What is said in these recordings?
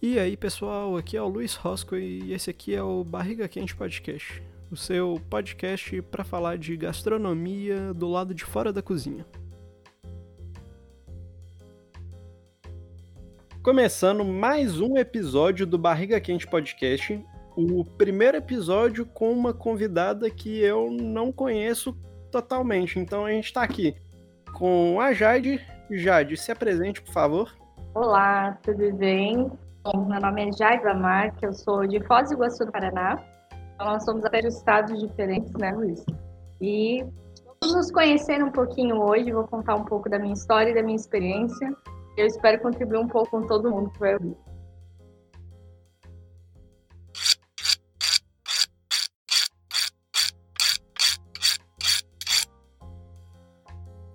E aí pessoal, aqui é o Luiz Rosco e esse aqui é o Barriga Quente Podcast, o seu podcast para falar de gastronomia do lado de fora da cozinha. Começando mais um episódio do Barriga Quente Podcast, o primeiro episódio com uma convidada que eu não conheço totalmente, então a gente está aqui com a Jade. Jade, se apresente, por favor. Olá, tudo bem? Bom, meu nome é Jaiva Marque, eu sou de Foz do Iguaçu, do Paraná. Então, nós somos até de estados diferentes, né, Luiz? E vamos nos conhecer um pouquinho hoje, vou contar um pouco da minha história e da minha experiência. Eu espero contribuir um pouco com todo mundo que vai ouvir.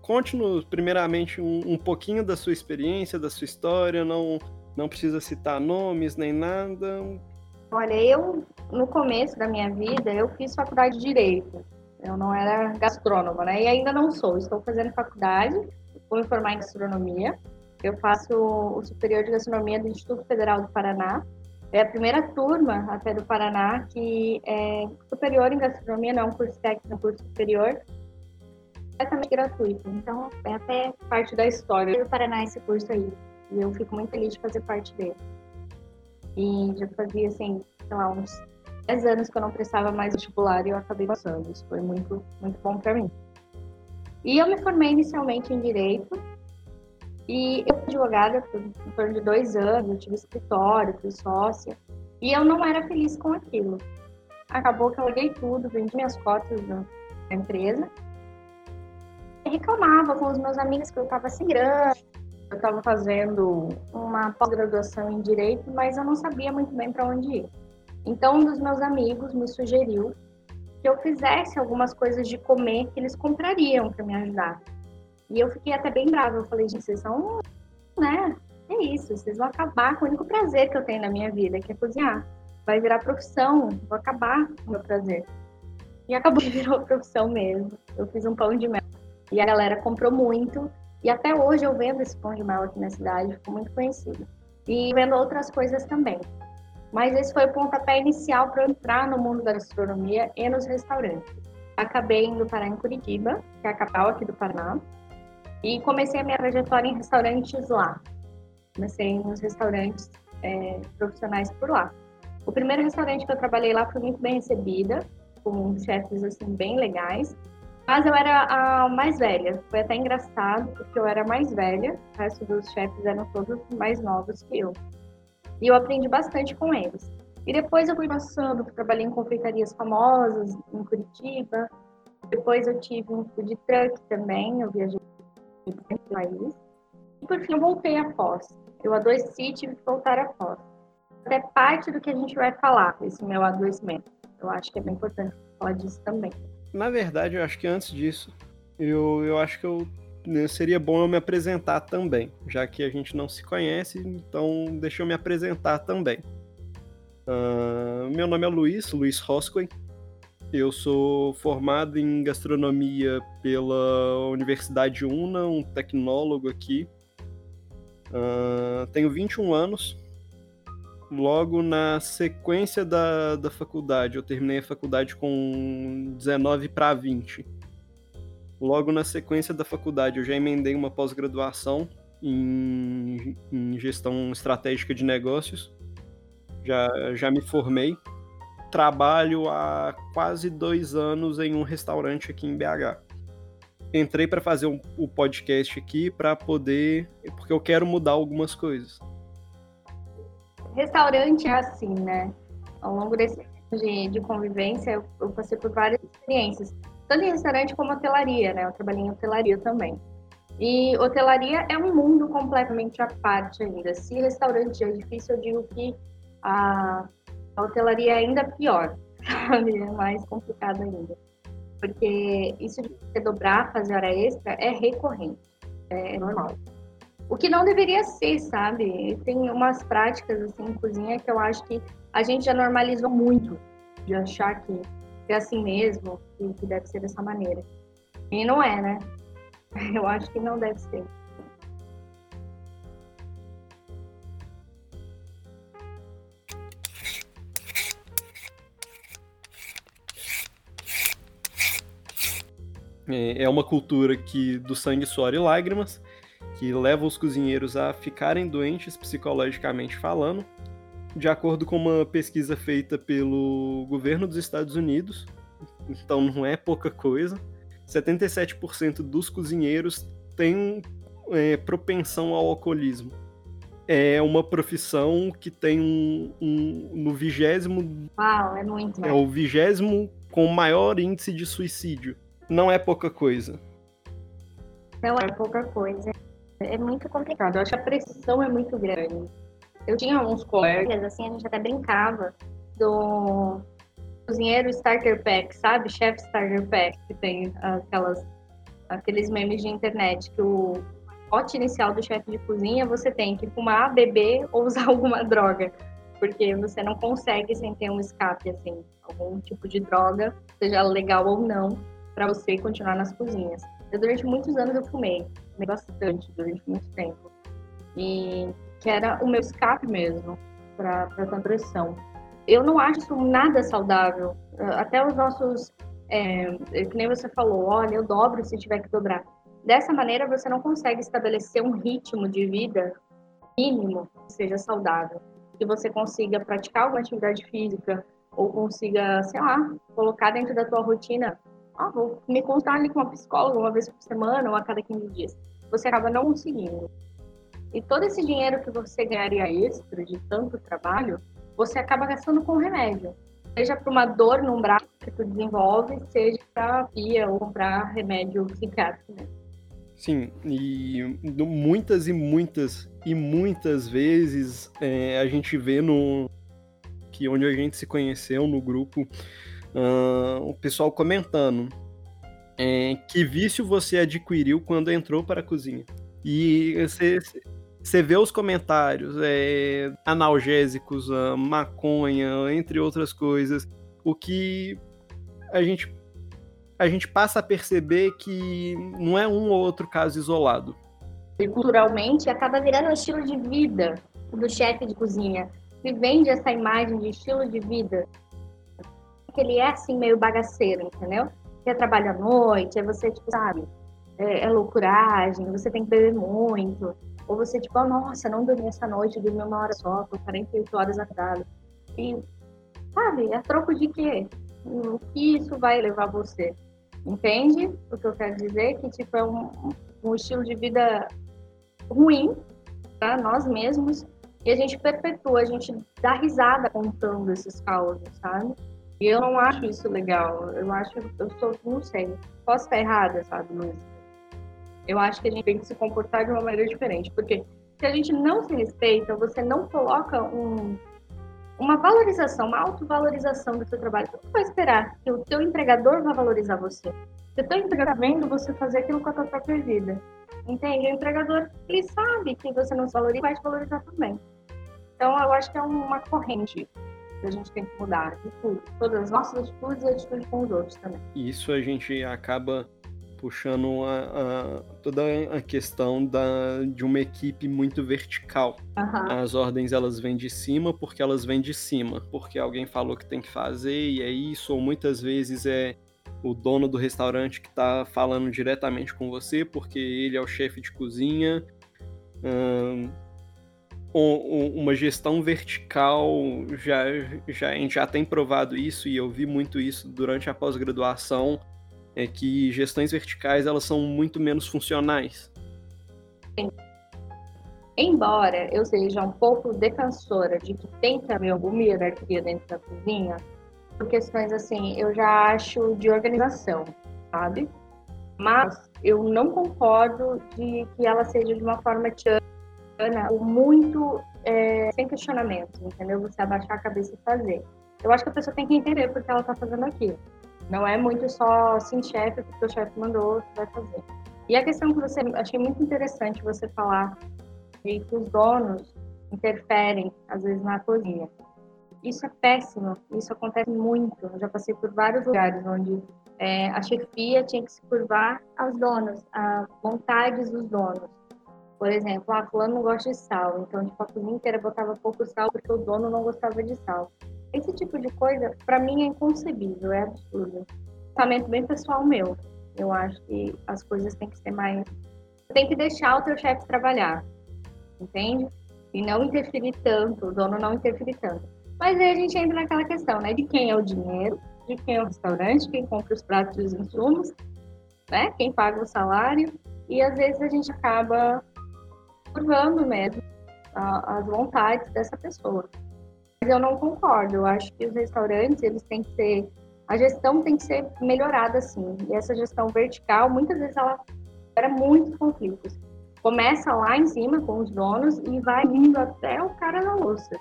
Conte-nos, primeiramente, um, um pouquinho da sua experiência, da sua história, não não precisa citar nomes nem nada. Olha, eu, no começo da minha vida, eu fiz faculdade de Direito. Eu não era gastrônoma, né? E ainda não sou. Estou fazendo faculdade, vou me formar em gastronomia. Eu faço o superior de gastronomia do Instituto Federal do Paraná. É a primeira turma até do Paraná que é superior em gastronomia, não é um curso técnico, é um curso superior, completamente gratuito. Então, é até parte da história do Paraná esse curso aí. E eu fico muito feliz de fazer parte dele. E já fazia, assim, sei lá, uns 10 anos que eu não prestava mais vestibular e eu acabei passando. Isso foi muito, muito bom para mim. E eu me formei inicialmente em Direito. E eu fui advogada por em torno de dois anos, eu tive escritório, fui sócia. E eu não era feliz com aquilo. Acabou que eu larguei tudo, vendi minhas cotas da empresa. E reclamava com os meus amigos que eu estava sem grana, eu estava fazendo uma pós-graduação em direito, mas eu não sabia muito bem para onde ir. Então, um dos meus amigos me sugeriu que eu fizesse algumas coisas de comer que eles comprariam para me ajudar. E eu fiquei até bem brava. Eu falei, gente, vocês são, né? É isso, vocês vão acabar com o único prazer que eu tenho na minha vida, que é cozinhar. Vai virar profissão, vou acabar com o meu prazer. E acabou que virou profissão mesmo. Eu fiz um pão de mel. E a galera comprou muito. E até hoje eu vendo esse pão de mel aqui na cidade, ficou muito conhecido. E vendo outras coisas também. Mas esse foi o pontapé inicial para entrar no mundo da gastronomia e nos restaurantes. Acabei indo parar em Curitiba, que é a capital aqui do Paraná, e comecei a minha trajetória em restaurantes lá. Comecei nos restaurantes é, profissionais por lá. O primeiro restaurante que eu trabalhei lá foi muito bem recebida, com chefes assim bem legais. Mas eu era a mais velha. Foi até engraçado, porque eu era mais velha, o resto dos chefes eram todos mais novos que eu. E eu aprendi bastante com eles. E depois eu fui passando, trabalhei em confeitarias famosas em Curitiba. Depois eu tive um food truck também, eu viajei para o país. E por fim eu voltei a Foz. Eu adoeci e tive que voltar a Foz. Até parte do que a gente vai falar, esse meu adoecimento. Eu acho que é bem importante falar disso também. Na verdade, eu acho que antes disso, eu, eu acho que eu seria bom eu me apresentar também, já que a gente não se conhece, então deixa eu me apresentar também. Uh, meu nome é Luiz, Luiz Roscoe. Eu sou formado em gastronomia pela Universidade UNA, um tecnólogo aqui. Uh, tenho 21 anos, logo na sequência da, da faculdade. Eu terminei a faculdade com 19 para 20. Logo na sequência da faculdade, eu já emendei uma pós-graduação em, em, gestão estratégica de negócios. Já, já me formei. Trabalho há quase dois anos em um restaurante aqui em BH. Entrei para fazer o um, um podcast aqui para poder. porque eu quero mudar algumas coisas restaurante é assim, né? Ao longo desse de, de convivência, eu, eu, passei por várias experiências, tanto em restaurante como hotelaria, né? Eu trabalhei em hotelaria também. E hotelaria é um mundo completamente à parte ainda. Se restaurante é difícil, eu digo que a, a hotelaria é ainda pior, sabe? É mais complicado ainda. Porque isso de você dobrar, fazer hora extra, é recorrente, é normal. O que não deveria ser, sabe? Tem umas práticas assim em cozinha que eu acho que a gente já normalizou muito de achar que é assim mesmo, que, que deve ser dessa maneira. E não é, né? Eu acho que não deve ser. É, é uma cultura que do sangue, suor e lágrimas que leva os cozinheiros a ficarem doentes psicologicamente falando. De acordo com uma pesquisa feita pelo governo dos Estados Unidos, então não é pouca coisa, 77% dos cozinheiros têm é, propensão ao alcoolismo. É uma profissão que tem um, um no vigésimo. Uau, é muito. É o vigésimo com maior índice de suicídio. Não é pouca coisa. Não é pouca coisa. É muito complicado. Eu acho que a pressão é muito grande. Eu tinha uns colegas, assim, a gente até brincava do cozinheiro starter pack, sabe? Chef starter pack, que tem aquelas, aqueles memes de internet, que o pote inicial do chefe de cozinha você tem que fumar, beber ou usar alguma droga. Porque você não consegue sem ter um escape, assim, algum tipo de droga, seja legal ou não, para você continuar nas cozinhas. Eu, durante muitos anos eu fumei, fumei bastante durante muito tempo. E que era o meu escape mesmo para tanta pressão. Eu não acho isso nada saudável. Até os nossos, é, que nem você falou, olha, eu dobro se tiver que dobrar. Dessa maneira, você não consegue estabelecer um ritmo de vida mínimo que seja saudável. Que você consiga praticar alguma atividade física ou consiga, sei lá, colocar dentro da tua rotina. Ah, vou me consultar ali com uma psicóloga uma vez por semana ou a cada 15 dias. Você acaba não conseguindo. E todo esse dinheiro que você ganharia extra de tanto trabalho, você acaba gastando com remédio. Seja para uma dor no braço que tu desenvolve, seja para via ou comprar remédio psiquiátrico. Né? Sim, e muitas e muitas e muitas vezes é, a gente vê no que onde a gente se conheceu no grupo uh, o pessoal comentando é, que vício você adquiriu quando entrou para a cozinha. E você, você vê os comentários, é, analgésicos, maconha, entre outras coisas, o que a gente, a gente passa a perceber que não é um ou outro caso isolado. E culturalmente acaba virando um estilo de vida do chefe de cozinha. Se vende essa imagem de estilo de vida. Que ele é assim meio bagaceiro, entendeu? Quer trabalha à noite, é você, tipo, sabe, é, é loucuragem, você tem que beber muito ou você, tipo, oh, nossa, não dormi essa noite, dormi uma hora só, tô 48 horas atrás. E, sabe, é troco de quê? O que isso vai levar você? Entende o que eu quero dizer? Que, tipo, é um, um estilo de vida ruim para nós mesmos e a gente perpetua, a gente dá risada contando esses causos, sabe? E eu não acho isso legal. Eu acho, eu sou, não sei, posso estar errada, sabe, Luiz? Eu acho que a gente tem que se comportar de uma maneira diferente, porque se a gente não se respeita, você não coloca um, uma valorização, uma autovalorização do seu trabalho, você vai esperar que o teu empregador vá valorizar você. O teu empregador está vendo você fazer aquilo com a tua própria vida, entende? O empregador, ele sabe que você não se valoriza, vai te valorizar também. Então, eu acho que é uma corrente que a gente tem que mudar de tudo. Todas as nossas atitudes e atitudes com os outros também. Isso a gente acaba puxando a, a, toda a questão da, de uma equipe muito vertical. Uhum. As ordens elas vêm de cima porque elas vêm de cima, porque alguém falou que tem que fazer e é isso, ou muitas vezes é o dono do restaurante que está falando diretamente com você porque ele é o chefe de cozinha. Uma gestão vertical já, já a gente já tem provado isso e eu vi muito isso durante a pós-graduação é que gestões verticais elas são muito menos funcionais. Embora eu seja um pouco defensora de que tem haver alguma hierarquia dentro da cozinha, por questões assim, eu já acho de organização, sabe? Mas eu não concordo de que ela seja de uma forma ou muito é, sem questionamento, entendeu? Você abaixar a cabeça e fazer. Eu acho que a pessoa tem que entender porque ela está fazendo aquilo. Não é muito só sim chefe, porque o chefe mandou, você vai fazer. E a questão que você achei muito interessante você falar de que os donos interferem às vezes na cozinha. Isso é péssimo, isso acontece muito. Eu já passei por vários lugares onde é, a chefia tinha que se curvar aos donos, a vontades dos donos. Por exemplo, ah, fulano não gosta de sal, então tipo, a cozinha inteira botava pouco sal porque o dono não gostava de sal. Esse tipo de coisa, para mim, é inconcebível, é absurdo. Pensamento bem pessoal meu. Eu acho que as coisas têm que ser mais. Tem que deixar o teu chefe trabalhar, entende? E não interferir tanto, o dono não interferir tanto. Mas aí a gente entra naquela questão, né? De quem é o dinheiro, de quem é o restaurante, quem compra os pratos e os insumos, né? Quem paga o salário. E às vezes a gente acaba curvando mesmo as vontades dessa pessoa. Mas eu não concordo. Eu acho que os restaurantes, eles têm que ser a gestão tem que ser melhorada, sim. E essa gestão vertical, muitas vezes, ela gera muitos conflitos. Começa lá em cima com os donos e vai indo até o cara da louça.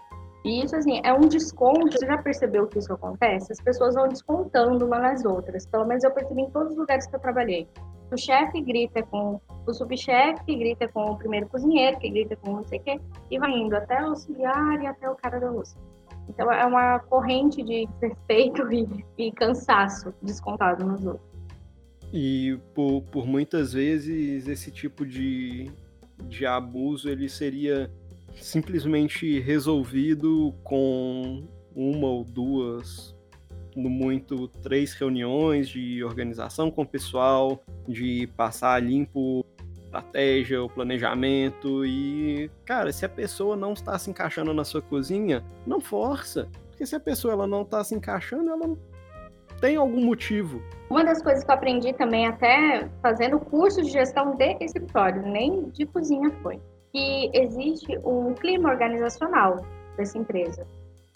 E isso, assim, é um desconto. Você já percebeu que isso acontece? As pessoas vão descontando uma nas outras. Pelo menos eu percebi em todos os lugares que eu trabalhei. O chefe grita com o subchefe, que grita com o primeiro cozinheiro, que grita com não sei o quê, e vai indo até o auxiliar e até o cara da louça. Então é uma corrente de respeito e, e cansaço descontado nos outros. E por, por muitas vezes esse tipo de, de abuso ele seria simplesmente resolvido com uma ou duas, no muito três reuniões de organização com o pessoal, de passar limpo estratégia, o planejamento e, cara, se a pessoa não está se encaixando na sua cozinha, não força, porque se a pessoa ela não está se encaixando, ela tem algum motivo. Uma das coisas que eu aprendi também até fazendo curso de gestão de escritório, nem de cozinha foi, que existe um clima organizacional dessa empresa.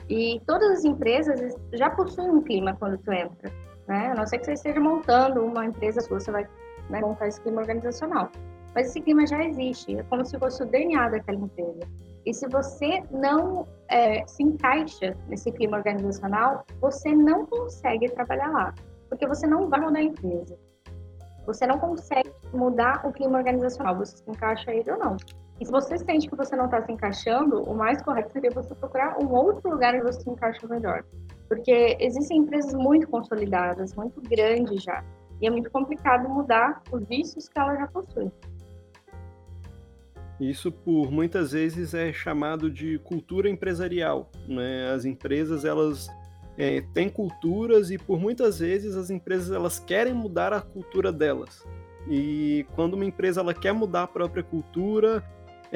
E todas as empresas já possuem um clima quando tu entra, né? A não ser que você esteja montando uma empresa sua, você vai né, montar esse clima organizacional. Mas esse clima já existe, é como se fosse o DNA daquela empresa. E se você não é, se encaixa nesse clima organizacional, você não consegue trabalhar lá, porque você não vai mudar a empresa. Você não consegue mudar o clima organizacional, você se encaixa ele ou não. E se você sente que você não está se encaixando, o mais correto seria você procurar um outro lugar onde você se encaixa melhor. Porque existem empresas muito consolidadas, muito grandes já, e é muito complicado mudar os vícios que ela já possui. Isso por muitas vezes é chamado de cultura empresarial. Né? As empresas elas é, têm culturas e por muitas vezes as empresas elas querem mudar a cultura delas. E quando uma empresa ela quer mudar a própria cultura,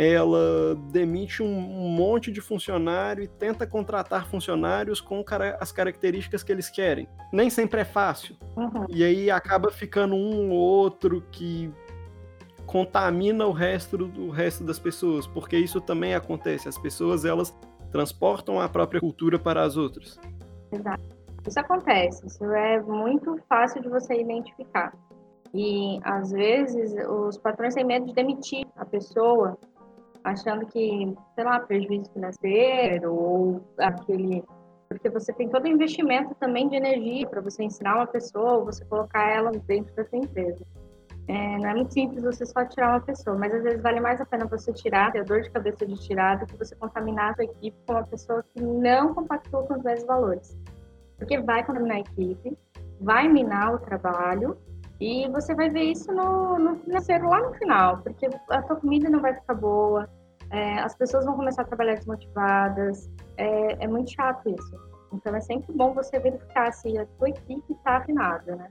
ela demite um monte de funcionário e tenta contratar funcionários com as características que eles querem. Nem sempre é fácil. Uhum. E aí acaba ficando um ou outro que contamina o resto do resto das pessoas, porque isso também acontece. As pessoas elas transportam a própria cultura para as outras. Exato. Isso acontece. Isso é muito fácil de você identificar. E às vezes os patrões têm medo de demitir a pessoa, achando que, sei lá, prejuízo financeiro ou aquele porque você tem todo o investimento também de energia para você ensinar uma pessoa, você colocar ela dentro da sua empresa. É, não é muito simples você só tirar uma pessoa, mas às vezes vale mais a pena você tirar, ter dor de cabeça de tirar, do que você contaminar a sua equipe com uma pessoa que não compactou com os mesmos valores. Porque vai contaminar a equipe, vai minar o trabalho e você vai ver isso no, no financeiro lá no final, porque a tua comida não vai ficar boa, é, as pessoas vão começar a trabalhar desmotivadas, é, é muito chato isso. Então é sempre bom você verificar se a tua equipe está afinada, né?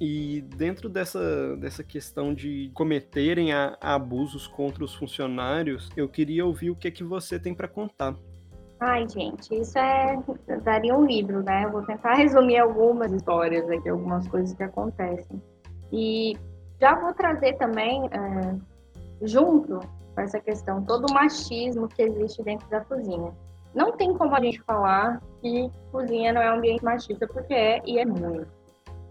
E dentro dessa, dessa questão de cometerem a, a abusos contra os funcionários, eu queria ouvir o que é que você tem para contar. Ai, gente, isso é daria um livro, né? Eu vou tentar resumir algumas histórias aqui, algumas coisas que acontecem. E já vou trazer também, é, junto com essa questão, todo o machismo que existe dentro da cozinha. Não tem como a gente falar que cozinha não é um ambiente machista, porque é e é muito.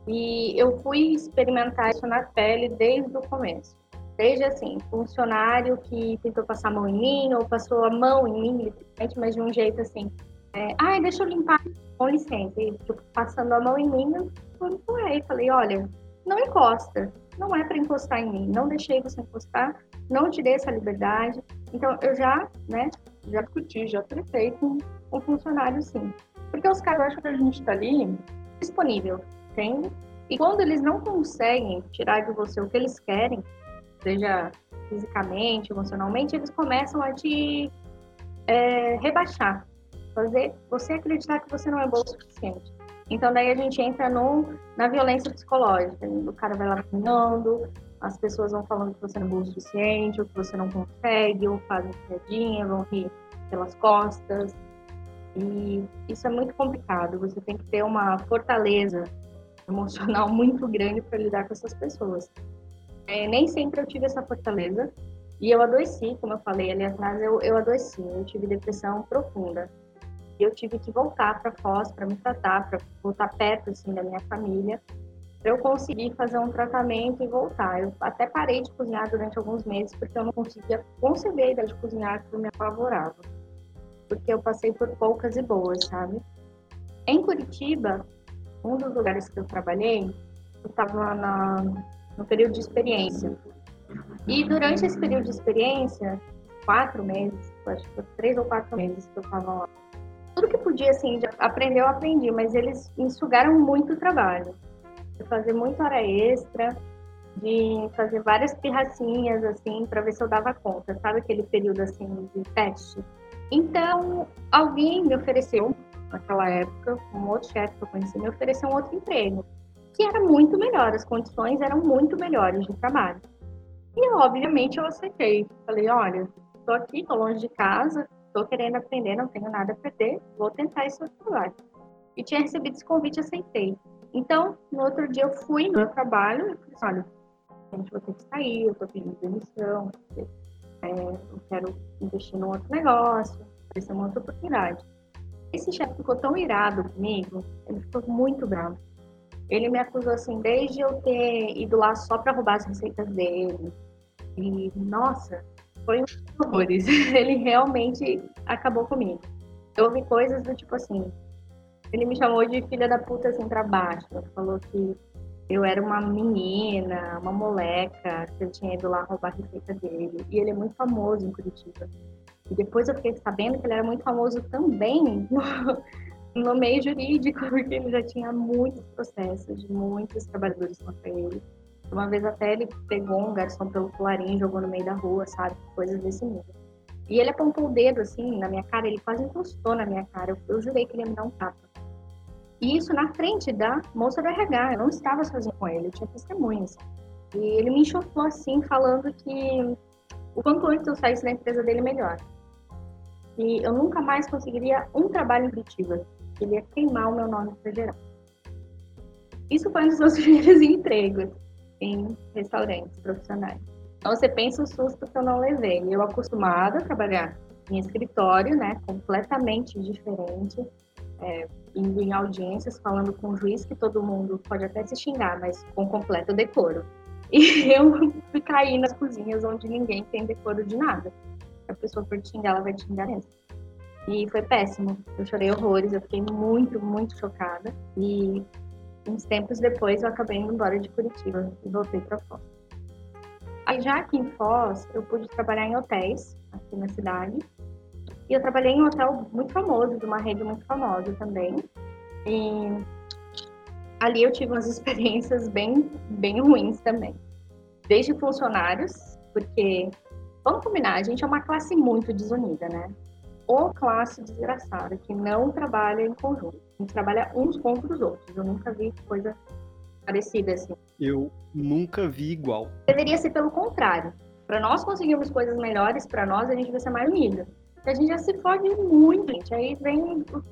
E eu fui experimentar isso na pele desde o começo. Desde assim, funcionário que tentou passar a mão em mim, ou passou a mão em mim, literalmente, mas de um jeito assim, é, ai, deixa eu limpar, com licença. E tipo, passando a mão em mim, eu empurrei. Falei, olha, não encosta, não é para encostar em mim, não deixei você encostar, não te dei essa liberdade. Então, eu já, né, já discuti, já tretei com o funcionário, sim. Porque os caras acham que a gente está ali disponível tendo. E quando eles não conseguem tirar de você o que eles querem, seja fisicamente, emocionalmente, eles começam a te é, rebaixar, fazer você acreditar que você não é bom o suficiente. Então daí a gente entra no, na violência psicológica. O cara vai lá caminhando, as pessoas vão falando que você não é bom o suficiente, ou que você não consegue, ou fazem piadinha, vão rir pelas costas. E isso é muito complicado. Você tem que ter uma fortaleza emocional muito grande para lidar com essas pessoas. É, nem sempre eu tive essa fortaleza. E eu adoeci, como eu falei ali atrás, eu, eu adoeci. Eu tive depressão profunda eu tive que voltar para Foz para me tratar, para voltar perto assim da minha família, para eu conseguir fazer um tratamento e voltar. Eu até parei de cozinhar durante alguns meses porque eu não conseguia conceber a ideia de cozinhar que me apavorava. Porque eu passei por poucas e boas, sabe? Em Curitiba, um dos lugares que eu trabalhei, eu estava no período de experiência. E durante esse período de experiência, quatro meses, acho que foi três ou quatro meses que eu estava lá, tudo que podia, assim, de aprender, eu aprendi, mas eles me sugaram muito trabalho. De fazer muita hora extra, de fazer várias pirracinhas, assim, para ver se eu dava conta, sabe? Aquele período, assim, de teste. Então, alguém me ofereceu, naquela época, um outro chefe que eu conheci, me ofereceu um outro emprego, que era muito melhor, as condições eram muito melhores de trabalho. E, obviamente, eu aceitei. Falei, olha, estou aqui, estou longe de casa, estou querendo aprender, não tenho nada a perder, vou tentar esse outro trabalho. E tinha recebido esse convite, aceitei. Então, no outro dia eu fui no meu trabalho e falei, olha, a gente vai ter que sair, eu estou pedindo demissão, é, eu quero investir num outro negócio, vai uma outra oportunidade. Esse chefe ficou tão irado comigo, ele ficou muito bravo. Ele me acusou assim, desde eu ter ido lá só para roubar as receitas dele. E, nossa, foi um horrores. Ele realmente acabou comigo. Eu ouvi coisas do tipo assim. Ele me chamou de filha da puta assim pra baixo. Falou que eu era uma menina, uma moleca, que eu tinha ido lá roubar a receita dele. E ele é muito famoso em Curitiba. E depois eu fiquei sabendo que ele era muito famoso também no, no meio jurídico, porque ele já tinha muitos processos de muitos trabalhadores contra ele. Uma vez até ele pegou um garçom pelo colarinho, jogou no meio da rua, sabe? Coisas desse nível. E ele apontou o dedo assim na minha cara, ele quase encostou na minha cara. Eu, eu jurei que ele ia me dar um tapa. E isso na frente da moça do RH. Eu não estava sozinha com ele, eu tinha testemunhas. E ele me enxofou assim, falando que o quanto antes eu saísse da empresa dele, melhor. E eu nunca mais conseguiria um trabalho em Curitiba. Ele ia queimar o meu nome para geral. Isso foi um dos meus primeiros empregos em restaurantes profissionais. Então você pensa o susto que eu não levei. Eu acostumada a trabalhar em escritório, né, completamente diferente, é, indo em audiências, falando com o juiz que todo mundo pode até se xingar, mas com completo decoro. E eu fui cair nas cozinhas onde ninguém tem decoro de nada. A pessoa for xingar, ela vai te xingar mesmo. E foi péssimo. Eu chorei horrores, eu fiquei muito, muito chocada. E uns tempos depois eu acabei indo embora de Curitiba e voltei para Foz. Aí já aqui em Foz, eu pude trabalhar em hotéis aqui na cidade. E eu trabalhei em um hotel muito famoso, de uma rede muito famosa também. E ali eu tive umas experiências bem, bem ruins também. Desde funcionários, porque, vamos combinar, a gente é uma classe muito desunida, né? Ou classe desgraçada, que não trabalha em conjunto. A gente trabalha uns contra os outros. Eu nunca vi coisa parecida assim. Eu nunca vi igual. Deveria ser pelo contrário. Para nós conseguirmos coisas melhores para nós, a gente vai ser mais unido. Porque a gente já se fode muito, gente. Aí vem o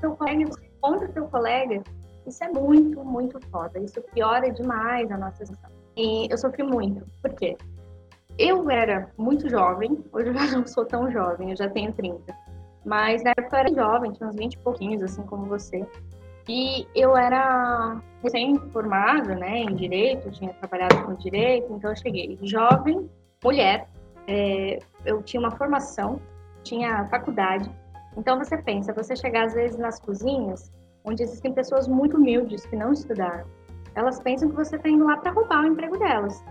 seu colega, você contra o seu colega. Isso é muito, muito foda. Isso piora demais a nossa situação. E eu sofri muito. Por quê? Eu era muito jovem, hoje eu já não sou tão jovem, eu já tenho 30. Mas na época eu era jovem, tinha uns 20 e pouquinhos, assim como você. E eu era recém-formada, né, em direito, tinha trabalhado com direito, então eu cheguei jovem, mulher, é, eu tinha uma formação, tinha faculdade. Então você pensa, você chegar às vezes nas cozinhas, onde existem pessoas muito humildes que não estudaram, elas pensam que você está indo lá para roubar o emprego delas.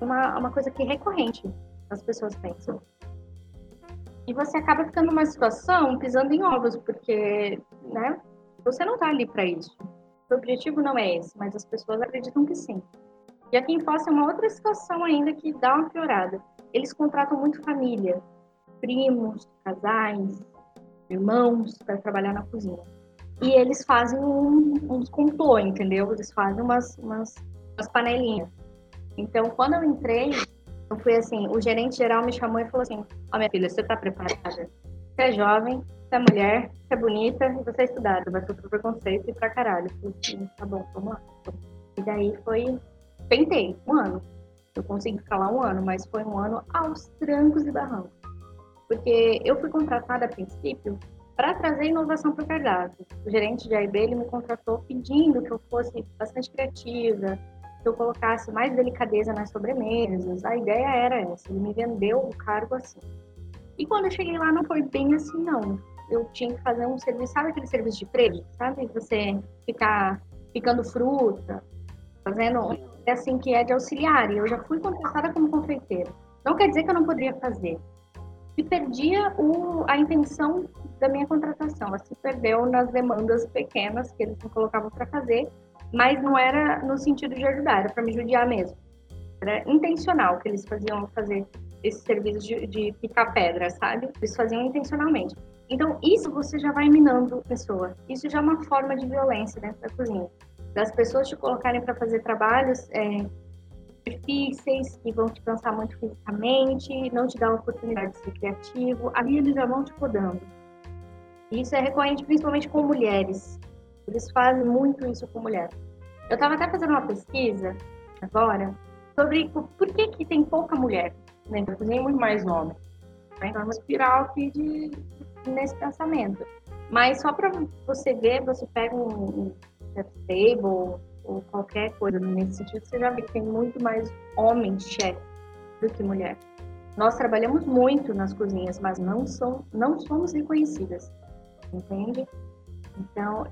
Uma, uma coisa que é recorrente, as pessoas pensam. E você acaba ficando numa situação pisando em ovos, porque, né, você não tá ali para isso. O objetivo não é esse, mas as pessoas acreditam que sim. E aqui em Foz é uma outra situação ainda que dá uma piorada. Eles contratam muito família, primos, casais, irmãos para trabalhar na cozinha. e eles fazem um, uns complô, entendeu? Eles fazem umas, umas, umas panelinhas. Então, quando eu entrei, eu fui assim, o gerente geral me chamou e falou assim, ó oh, minha filha, você tá preparada? Você é jovem, você é mulher, você é bonita e você é estudada, vai sofrer preconceito e pra caralho. Eu falei assim, tá bom, vamos lá. E daí foi, tentei, um ano. Eu consegui ficar lá um ano, mas foi um ano aos trancos e barrancos. Porque eu fui contratada a princípio para trazer inovação para o cardápio. O gerente de AIB ele me contratou pedindo que eu fosse bastante criativa, que eu colocasse mais delicadeza nas sobremesas. A ideia era essa, ele me vendeu o cargo assim. E quando eu cheguei lá não foi bem assim não. Eu tinha que fazer um serviço, sabe aquele serviço de freio, sabe? Você ficar picando fruta, fazendo é assim que é de auxiliar. E eu já fui contratada como confeiteira. Não quer dizer que eu não poderia fazer se perdia o, a intenção da minha contratação. Ela se perdeu nas demandas pequenas que eles me colocavam para fazer, mas não era no sentido de ajudar, era para me judiar mesmo. Era intencional que eles faziam fazer esse serviço de, de picar pedra, sabe? Eles faziam intencionalmente. Então, isso você já vai minando a pessoa. Isso já é uma forma de violência dentro da cozinha. Das pessoas te colocarem para fazer trabalhos é, difíceis, que vão te cansar muito fisicamente, não te dar a oportunidade de ser criativo, ali eles já vão te podando. Isso é recorrente principalmente com mulheres. Eles fazem muito isso com mulheres. Eu estava até fazendo uma pesquisa agora sobre por que, que tem pouca mulher da cozinha e muito mais homem. Então é uma espiral aqui de, nesse pensamento. Mas só para você ver, você pega um, um table, ou qualquer coisa nesse sentido, você já vê que tem muito mais homens chefes do que mulher. Nós trabalhamos muito nas cozinhas, mas não, são, não somos reconhecidas, entende? Então,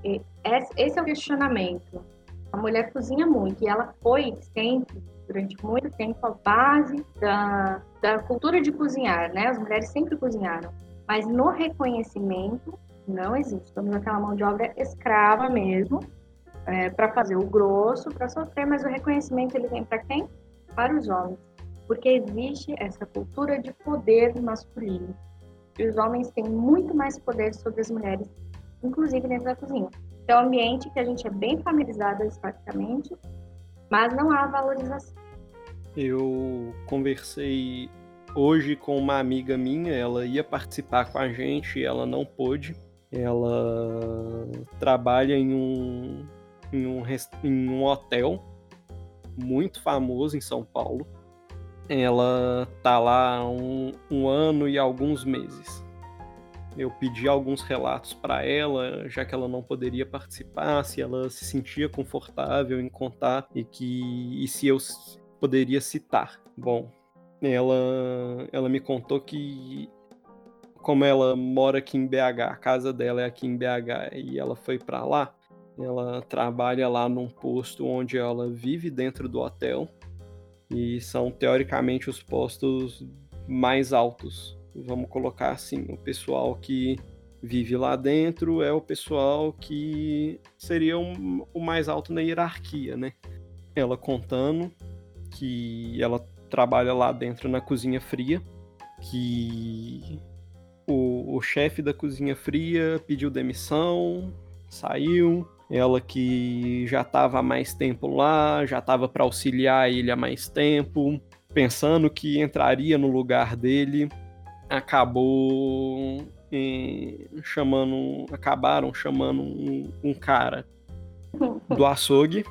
esse é o questionamento. A mulher cozinha muito e ela foi sempre, durante muito tempo, a base da, da cultura de cozinhar, né? As mulheres sempre cozinharam, mas no reconhecimento não existe. Temos aquela mão de obra escrava mesmo, é, para fazer o grosso, para sofrer, mas o reconhecimento ele vem para quem? Para os homens, porque existe essa cultura de poder masculino. E os homens têm muito mais poder sobre as mulheres, inclusive dentro da cozinha. É um ambiente que a gente é bem familiarizado historicamente, mas não há valorização. Eu conversei hoje com uma amiga minha, ela ia participar com a gente, ela não pôde. Ela trabalha em um em um, em um hotel muito famoso em São Paulo. Ela tá lá um, um ano e alguns meses. Eu pedi alguns relatos para ela, já que ela não poderia participar, se ela se sentia confortável em contar e que e se eu poderia citar. Bom, ela ela me contou que como ela mora aqui em BH, a casa dela é aqui em BH e ela foi para lá, ela trabalha lá num posto onde ela vive dentro do hotel e são teoricamente os postos mais altos. Vamos colocar assim, o pessoal que vive lá dentro é o pessoal que seria um, o mais alto na hierarquia, né? Ela contando que ela trabalha lá dentro na cozinha fria, que o, o chefe da cozinha fria pediu demissão, saiu, ela que já estava há mais tempo lá, já estava para auxiliar ele há mais tempo, pensando que entraria no lugar dele, acabou eh, chamando, acabaram chamando um, um cara do açougue.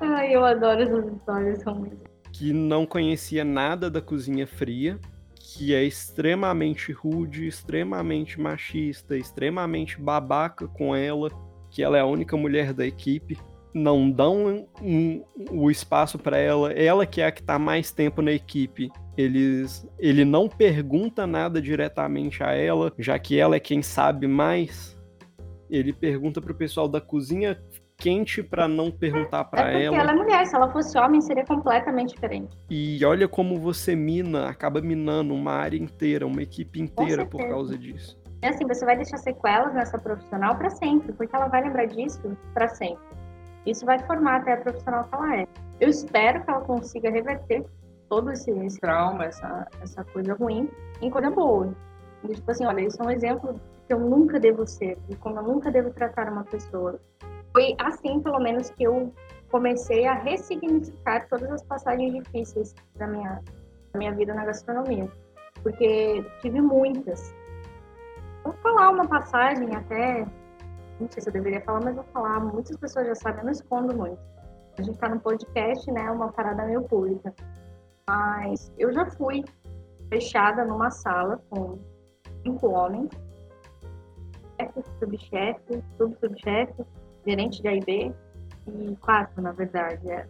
Ai, eu adoro essas histórias, são muito. Que não conhecia nada da cozinha fria, que é extremamente rude, extremamente machista, extremamente babaca com ela, que ela é a única mulher da equipe, não dão um, um, o espaço para ela, ela que é a que está mais tempo na equipe. Eles, ele não pergunta nada diretamente a ela, já que ela é quem sabe mais. Ele pergunta pro pessoal da cozinha quente para não perguntar para é ela. ela é mulher, se ela fosse homem seria completamente diferente. E olha como você mina, acaba minando uma área inteira, uma equipe inteira por causa disso. E assim, você vai deixar sequelas nessa profissional para sempre, porque ela vai lembrar disso para sempre. Isso vai formar até a profissional que ela é. Eu espero que ela consiga reverter todo esse, esse trauma, essa, essa coisa ruim, em coisa boa. Tipo assim, olha, isso é um exemplo que eu nunca devo ser, e como eu nunca devo tratar uma pessoa. Foi assim, pelo menos, que eu comecei a ressignificar todas as passagens difíceis da minha, da minha vida na gastronomia. Porque tive muitas. Vou falar uma passagem até, não sei se eu deveria falar, mas vou falar. Muitas pessoas já sabem, eu não escondo muito. A gente está no podcast, né? Uma parada meio pública. Mas eu já fui fechada numa sala com cinco homens, chefe, subchefe, subsubchefe, gerente de AIB e quatro, na verdade. É.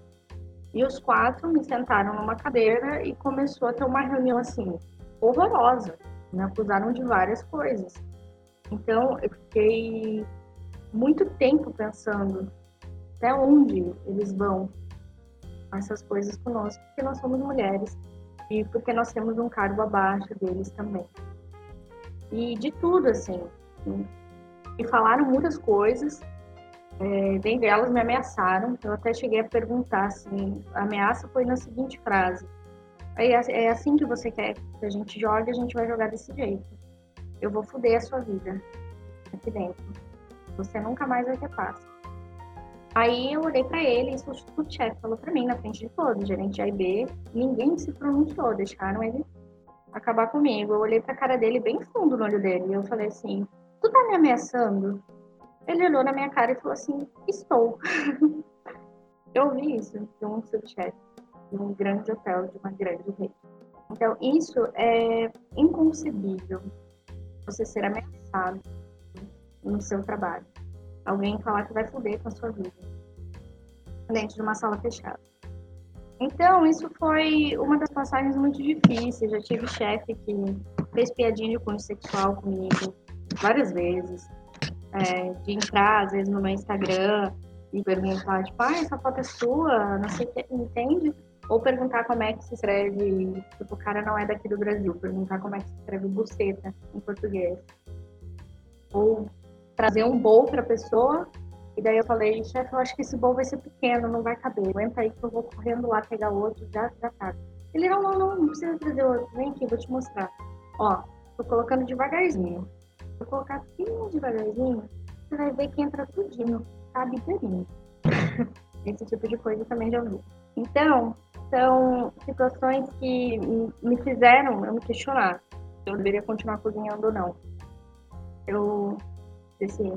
E os quatro me sentaram numa cadeira e começou a ter uma reunião assim, horrorosa. Me acusaram de várias coisas. Então, eu fiquei muito tempo pensando até onde eles vão essas coisas conosco, porque nós somos mulheres e porque nós temos um cargo abaixo deles também. E de tudo, assim. Me falaram muitas coisas, é, dentre elas me ameaçaram. Eu até cheguei a perguntar, assim, a ameaça foi na seguinte frase. É, é assim que você quer que a gente jogue, a gente vai jogar desse jeito. Eu vou foder a sua vida aqui dentro. Você nunca mais vai ter paz. Aí eu olhei para ele e o chefe falou para mim na frente de todos, gerente de AIB, ninguém se pronunciou, deixaram ele acabar comigo. Eu olhei pra cara dele bem fundo no olho dele e eu falei assim: Tu tá me ameaçando? Ele olhou na minha cara e falou assim: Estou. eu ouvi isso de um subchefe de um grande hotel, de uma grande rede. Então, isso é inconcebível. Você ser ameaçado no seu trabalho. Alguém falar que vai foder com a sua vida. Dentro de uma sala fechada. Então, isso foi uma das passagens muito difíceis. Já tive chefe que fez piadinha de cunho sexual comigo várias vezes. É, de entrar, às vezes, no meu Instagram e perguntar, tipo, ah, essa foto é sua, não sei o que, entende? Ou perguntar como é que se escreve, tipo, o cara não é daqui do Brasil, perguntar como é que se escreve buceta em português. Ou trazer um bowl para a pessoa e daí eu falei, chefe, eu acho que esse bowl vai ser pequeno, não vai caber. Aguenta aí que eu vou correndo lá pegar outro, já, já tá. Ele, não, não, não, não precisa trazer outro. Vem aqui, vou te mostrar. Ó, tô colocando devagarzinho. Vou colocar bem devagarzinho, você vai ver que entra tudinho, cabe inteirinho. Esse tipo de coisa também já vi. Então, são situações que me fizeram eu me questionar se eu deveria continuar cozinhando ou não. Eu, esse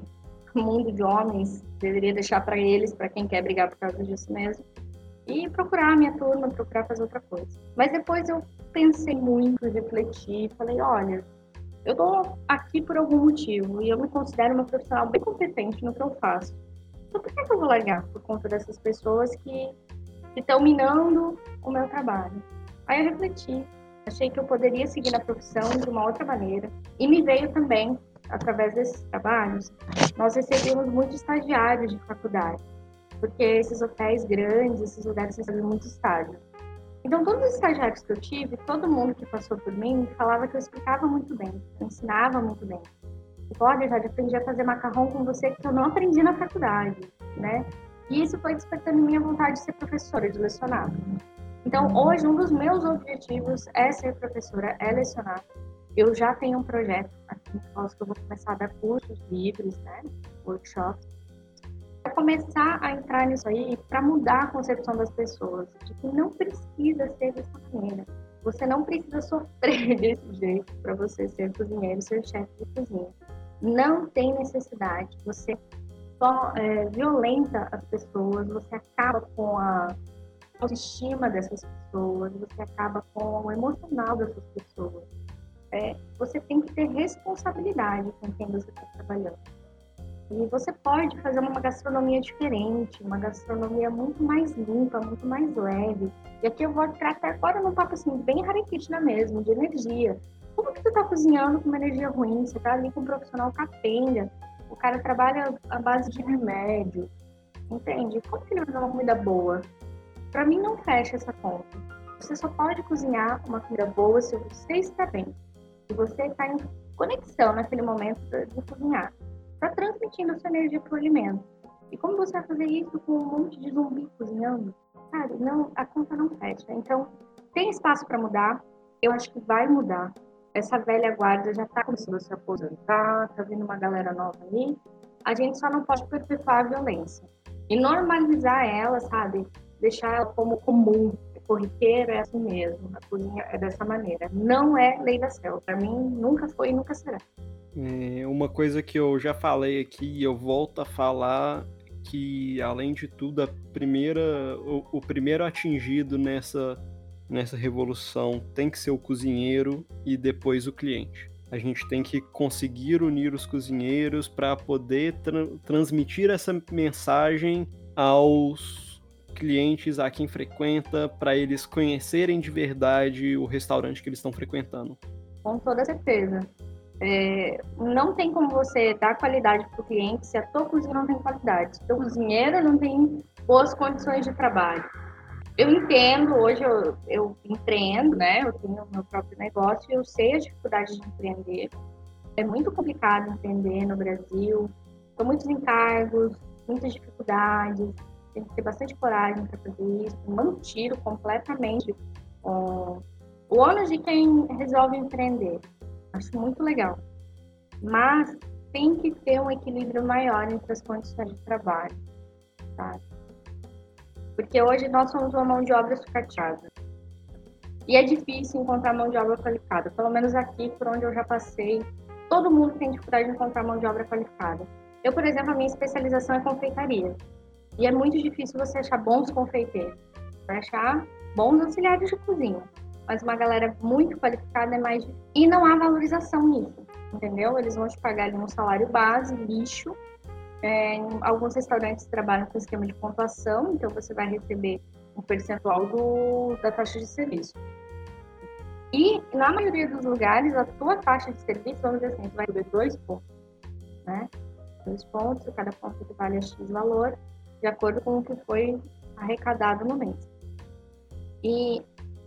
mundo de homens, deveria deixar para eles, para quem quer brigar por causa disso mesmo, e procurar a minha turma, procurar fazer outra coisa. Mas depois eu pensei muito, refleti, falei, olha, eu tô aqui por algum motivo e eu me considero uma profissional bem competente no que eu faço. Então por que eu vou largar por conta dessas pessoas que estão minando o meu trabalho? Aí eu refleti, achei que eu poderia seguir na profissão de uma outra maneira e me veio também através desses trabalhos, nós recebemos muitos estagiários de faculdade, porque esses hotéis grandes, esses lugares recebem muito estágio. Então, todos os estagiários que eu tive, todo mundo que passou por mim, falava que eu explicava muito bem, eu ensinava muito bem. Tipo, olha, já aprendi a fazer macarrão com você que eu não aprendi na faculdade, né? E isso foi despertando minha vontade de ser professora, de lecionar. Então, hoje, um dos meus objetivos é ser professora, é lecionar. Eu já tenho um projeto aqui em que eu vou começar a dar cursos livres, né? Workshops. Para começar a entrar nisso aí para mudar a concepção das pessoas, de que não precisa ser dessa maneira. Você não precisa sofrer desse jeito para você ser cozinheiro, ser chefe de cozinha. Não tem necessidade. Você só é, violenta as pessoas, você acaba com a autoestima dessas pessoas, você acaba com o emocional dessas pessoas é, você tem que ter responsabilidade com quem você está trabalhando. E você pode fazer uma gastronomia diferente, uma gastronomia muito mais limpa, muito mais leve. E aqui eu vou tratar agora num papo assim, bem Hare mesmo, de energia. Como que você está cozinhando com uma energia ruim? Você está ali com um profissional capenga, o cara trabalha à base de remédio, entende? Como que ele vai fazer uma comida boa? Para mim não fecha essa conta. Você só pode cozinhar uma comida boa se você está bem e você está em conexão naquele momento de cozinhar. Está transmitindo a sua energia para o alimento. E como você vai fazer isso com um monte de zumbi cozinhando? Sabe, não, a conta não fecha. Então, tem espaço para mudar. Eu acho que vai mudar. essa velha guarda já está começando a se aposentar, está vindo uma galera nova aí. A gente só não pode perpetuar a violência. E normalizar ela, sabe? Deixar ela como comum, corriqueira é assim mesmo, a cozinha é dessa maneira. Não é lei da selva. Para mim, nunca foi e nunca será. É uma coisa que eu já falei aqui e eu volto a falar que além de tudo a primeira o, o, primeiro atingido nessa nessa revolução tem que ser o cozinheiro e depois o cliente. A gente tem que conseguir unir os cozinheiros para poder tra transmitir essa mensagem aos clientes a quem frequenta, para eles conhecerem de verdade o restaurante que eles estão frequentando. Com toda certeza. É, não tem como você dar qualidade para o cliente se a tua cozinha não tem qualidade, se o teu cozinheiro não tem boas condições de trabalho. Eu entendo, hoje eu, eu empreendo, né? Eu tenho meu próprio negócio e eu sei as dificuldades de empreender. É muito complicado empreender no Brasil. São muitos encargos, muitas dificuldades. Tem que ter bastante coragem para fazer isso. Tiro completamente uh, o ônus de quem resolve empreender Acho muito legal. Mas tem que ter um equilíbrio maior entre as condições de trabalho, sabe? Porque hoje nós somos uma mão de obra sucateada. E é difícil encontrar mão de obra qualificada. Pelo menos aqui, por onde eu já passei, todo mundo tem dificuldade de encontrar mão de obra qualificada. Eu, por exemplo, a minha especialização é confeitaria. E é muito difícil você achar bons confeiteiros. Vai achar bons auxiliares de cozinha mas uma galera muito qualificada é mais. E não há valorização nisso, entendeu? Eles vão te pagar ali um salário base, lixo. É, alguns restaurantes trabalham com esquema de pontuação, então você vai receber um percentual do, da taxa de serviço. E na maioria dos lugares, a tua taxa de serviço, vamos dizer assim, vai receber dois pontos, né? Dois pontos, cada ponto vale a X valor, de acordo com o que foi arrecadado no mês. E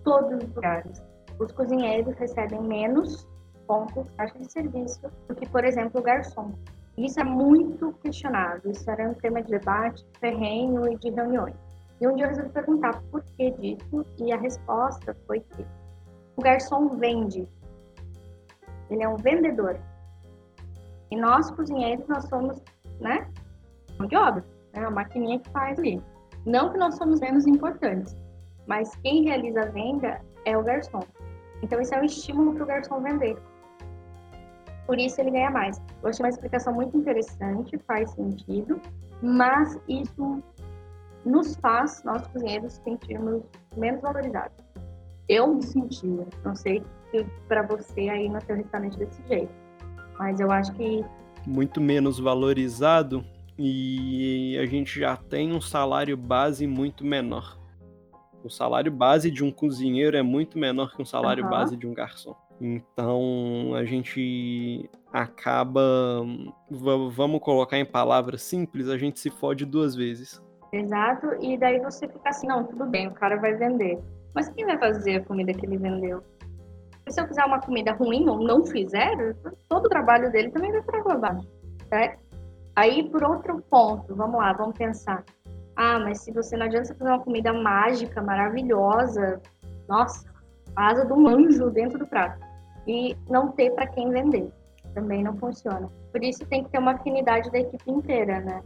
todos os lugares. Os cozinheiros recebem menos pontos taxa de serviço do que, por exemplo, o garçom. Isso é muito questionado, isso era um tema de debate, ferrenho e de reuniões. E um dia eu resolvi perguntar por que disso, e a resposta foi que o garçom vende. Ele é um vendedor. E nós, cozinheiros, nós somos, né, mão de obra, né, a maquininha que faz ali. Não que nós somos menos importantes, mas quem realiza a venda é o garçom. Então isso é um estímulo para o garçom vender. Por isso ele ganha mais. Eu achei uma explicação muito interessante, faz sentido, mas isso nos faz, nós cozinheiros, sentirmos menos valorizados. Eu me sentia, não sei se para você aí no seu restaurante desse jeito, mas eu acho que muito menos valorizado e a gente já tem um salário base muito menor. O salário base de um cozinheiro é muito menor que um salário uhum. base de um garçom. Então a gente acaba, vamos colocar em palavras simples, a gente se fode duas vezes. Exato, e daí você fica assim, não, tudo bem, o cara vai vender. Mas quem vai fazer a comida que ele vendeu? se eu fizer uma comida ruim ou não fizer, todo o trabalho dele também vai para baixo, certo? Aí, por outro ponto, vamos lá, vamos pensar. Ah, mas se você não adianta você fazer uma comida mágica, maravilhosa, nossa, asa do manjo dentro do prato. E não ter para quem vender. Também não funciona. Por isso tem que ter uma afinidade da equipe inteira, né?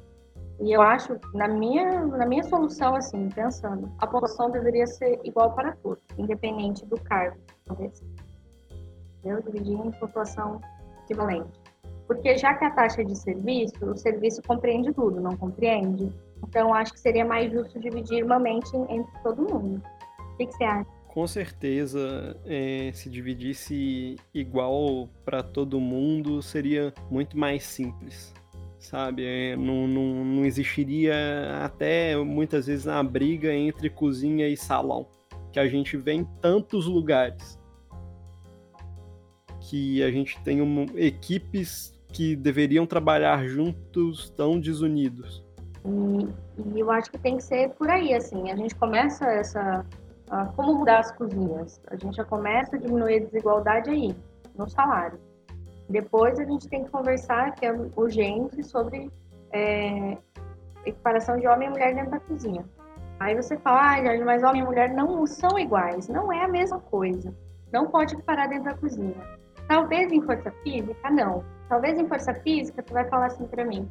E eu acho, na minha, na minha solução, assim, pensando, a pontuação deveria ser igual para todos, independente do cargo, talvez. Eu dividi em pontuação equivalente. Porque já que a taxa é de serviço, o serviço compreende tudo, não compreende? Então, acho que seria mais justo dividir irmãmente entre todo mundo. O que, que você acha? Com certeza, é, se dividisse igual para todo mundo, seria muito mais simples, sabe? É, não, não, não existiria até muitas vezes a briga entre cozinha e salão, que a gente vê em tantos lugares. Que a gente tem uma, equipes que deveriam trabalhar juntos tão desunidos. E, e, eu acho que tem que ser por aí, assim. A gente começa essa. como mudar as cozinhas? A gente já começa a diminuir a desigualdade aí, no salário. Depois a gente tem que conversar, que é urgente, sobre é, equiparação de homem e mulher dentro da cozinha. Aí você fala, ah, mas homem e mulher não são iguais. Não é a mesma coisa. Não pode equiparar dentro da cozinha. Talvez em força física, não. Talvez em força física, tu vai falar assim para mim,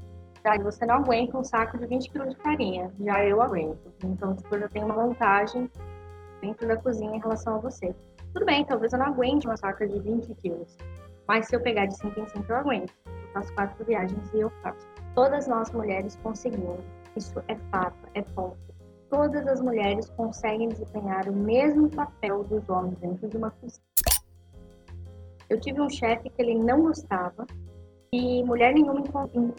você não aguenta um saco de 20 kg de farinha, já eu aguento. Então, tipo, eu já tenho uma vantagem dentro da cozinha em relação a você. Tudo bem, talvez eu não aguente uma saca de 20 quilos, mas se eu pegar de 5 em 5, eu aguento. Eu faço quatro viagens e eu faço. Todas nós mulheres conseguimos. Isso é fato, é ponto. Todas as mulheres conseguem desempenhar o mesmo papel dos homens dentro de uma cozinha. Eu tive um chefe que ele não gostava que mulher nenhuma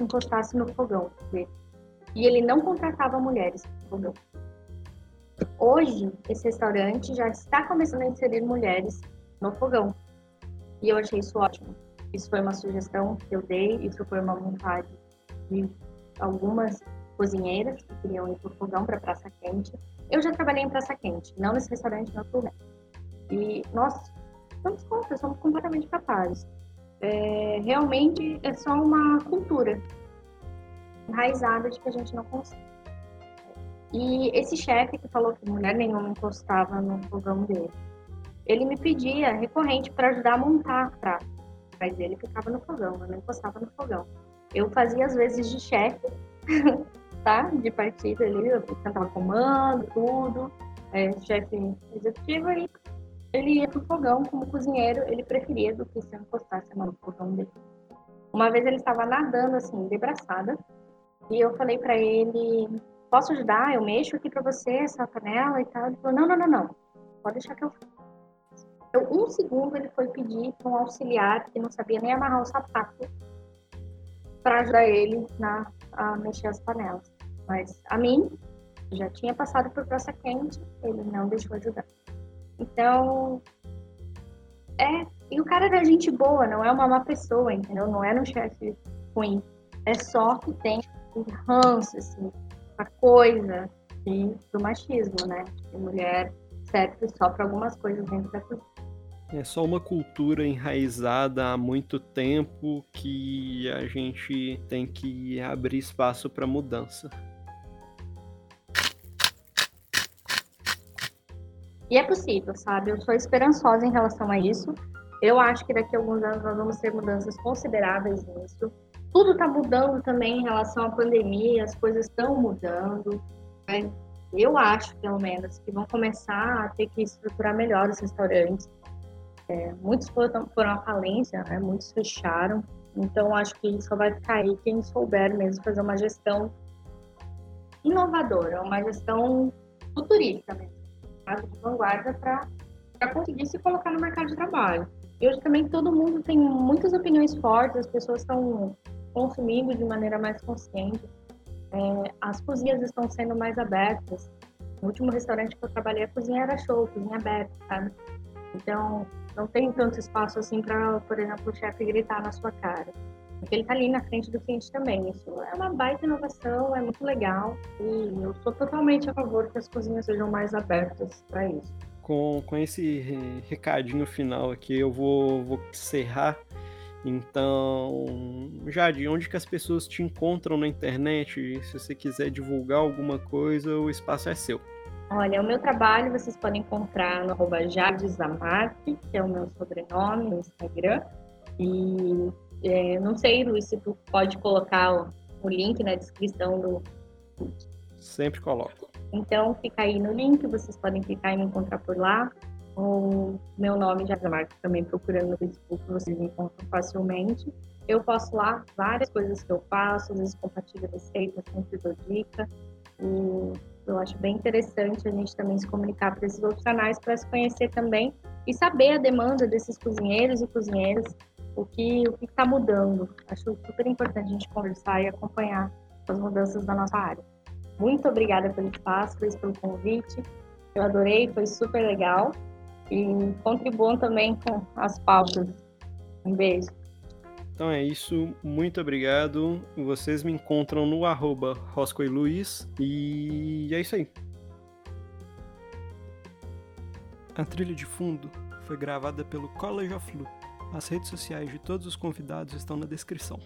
encostasse no fogão dele. E ele não contratava mulheres no fogão. Hoje, esse restaurante já está começando a inserir mulheres no fogão. E eu achei isso ótimo. Isso foi uma sugestão que eu dei, isso foi uma vontade de algumas cozinheiras que queriam ir para o fogão para Praça Quente. Eu já trabalhei em Praça Quente, não nesse restaurante, não lugar. E nós somos contra, somos completamente capazes. É, realmente é só uma cultura enraizada de que a gente não consegue. E esse chefe que falou que mulher nenhuma encostava no fogão dele, ele me pedia recorrente para ajudar a montar a prato. Mas ele ficava no fogão, eu não encostava no fogão. Eu fazia às vezes de chefe, tá? De partida ali, eu cantava comando, tudo, é, chefe executivo, e ele ia pro fogão como cozinheiro, ele preferia do que se encostasse a mão no fogão dele. Uma vez ele estava nadando assim, de braçada, e eu falei para ele posso ajudar? Eu mexo aqui para você essa panela e tal. Ele falou, não, não, não, não. Pode deixar que eu faço. Então, um segundo ele foi pedir um auxiliar que não sabia nem amarrar o sapato para ajudar ele na, a mexer as panelas. Mas a mim, já tinha passado por praça quente, ele não deixou ajudar. Então, é. E o cara era gente boa, não é uma má pessoa, entendeu? Não era um chefe ruim. É só que tem um ranço, assim, a coisa de, do machismo, né? Que mulher serve só para algumas coisas dentro da cozinha. É só uma cultura enraizada há muito tempo que a gente tem que abrir espaço para mudança. E é possível, sabe? Eu sou esperançosa em relação a isso. Eu acho que daqui a alguns anos nós vamos ter mudanças consideráveis nisso tudo está mudando também em relação à pandemia, as coisas estão mudando. Né? Eu acho, pelo menos, que vão começar a ter que estruturar melhor os restaurantes. É, muitos foram, foram à falência, né? muitos fecharam. Então, acho que só vai ficar aí quem souber mesmo fazer uma gestão inovadora, uma gestão futurista mesmo, de vanguarda para conseguir se colocar no mercado de trabalho. E hoje também todo mundo tem muitas opiniões fortes, as pessoas estão consumindo de maneira mais consciente. É, as cozinhas estão sendo mais abertas. No último restaurante que eu trabalhei, a cozinha era show, cozinha aberta, sabe? Então, não tem tanto espaço assim para, por exemplo, o chefe gritar na sua cara. Porque ele está ali na frente do cliente também. Isso é uma baita inovação, é muito legal. E eu sou totalmente a favor que as cozinhas sejam mais abertas para isso. Com, com esse recadinho final aqui, eu vou, vou encerrar então, Jade, onde que as pessoas te encontram na internet? Se você quiser divulgar alguma coisa, o espaço é seu. Olha, o meu trabalho vocês podem encontrar no arroba que é o meu sobrenome no Instagram. E é, não sei, Luiz, se tu pode colocar o, o link na descrição do. Sempre coloco. Então fica aí no link, vocês podem clicar e me encontrar por lá o meu nome já Marques também procurando no Facebook, vocês encontram facilmente. Eu posto lá várias coisas que eu faço, às vezes compartilho receitas, sempre dou dica. E eu acho bem interessante a gente também se comunicar para esses outros canais para se conhecer também e saber a demanda desses cozinheiros e cozinheiras, o que o está mudando. Acho super importante a gente conversar e acompanhar as mudanças da nossa área. Muito obrigada pelo espaço, pelo convite. Eu adorei, foi super legal e contribuam também com as pautas. Um beijo. Então é isso, muito obrigado. Vocês me encontram no arroba Luiz e é isso aí. A trilha de fundo foi gravada pelo College of Lu. As redes sociais de todos os convidados estão na descrição.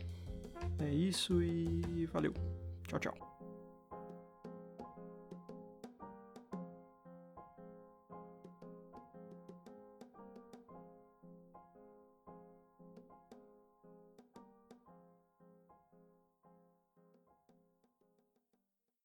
É isso e valeu. Tchau, tchau.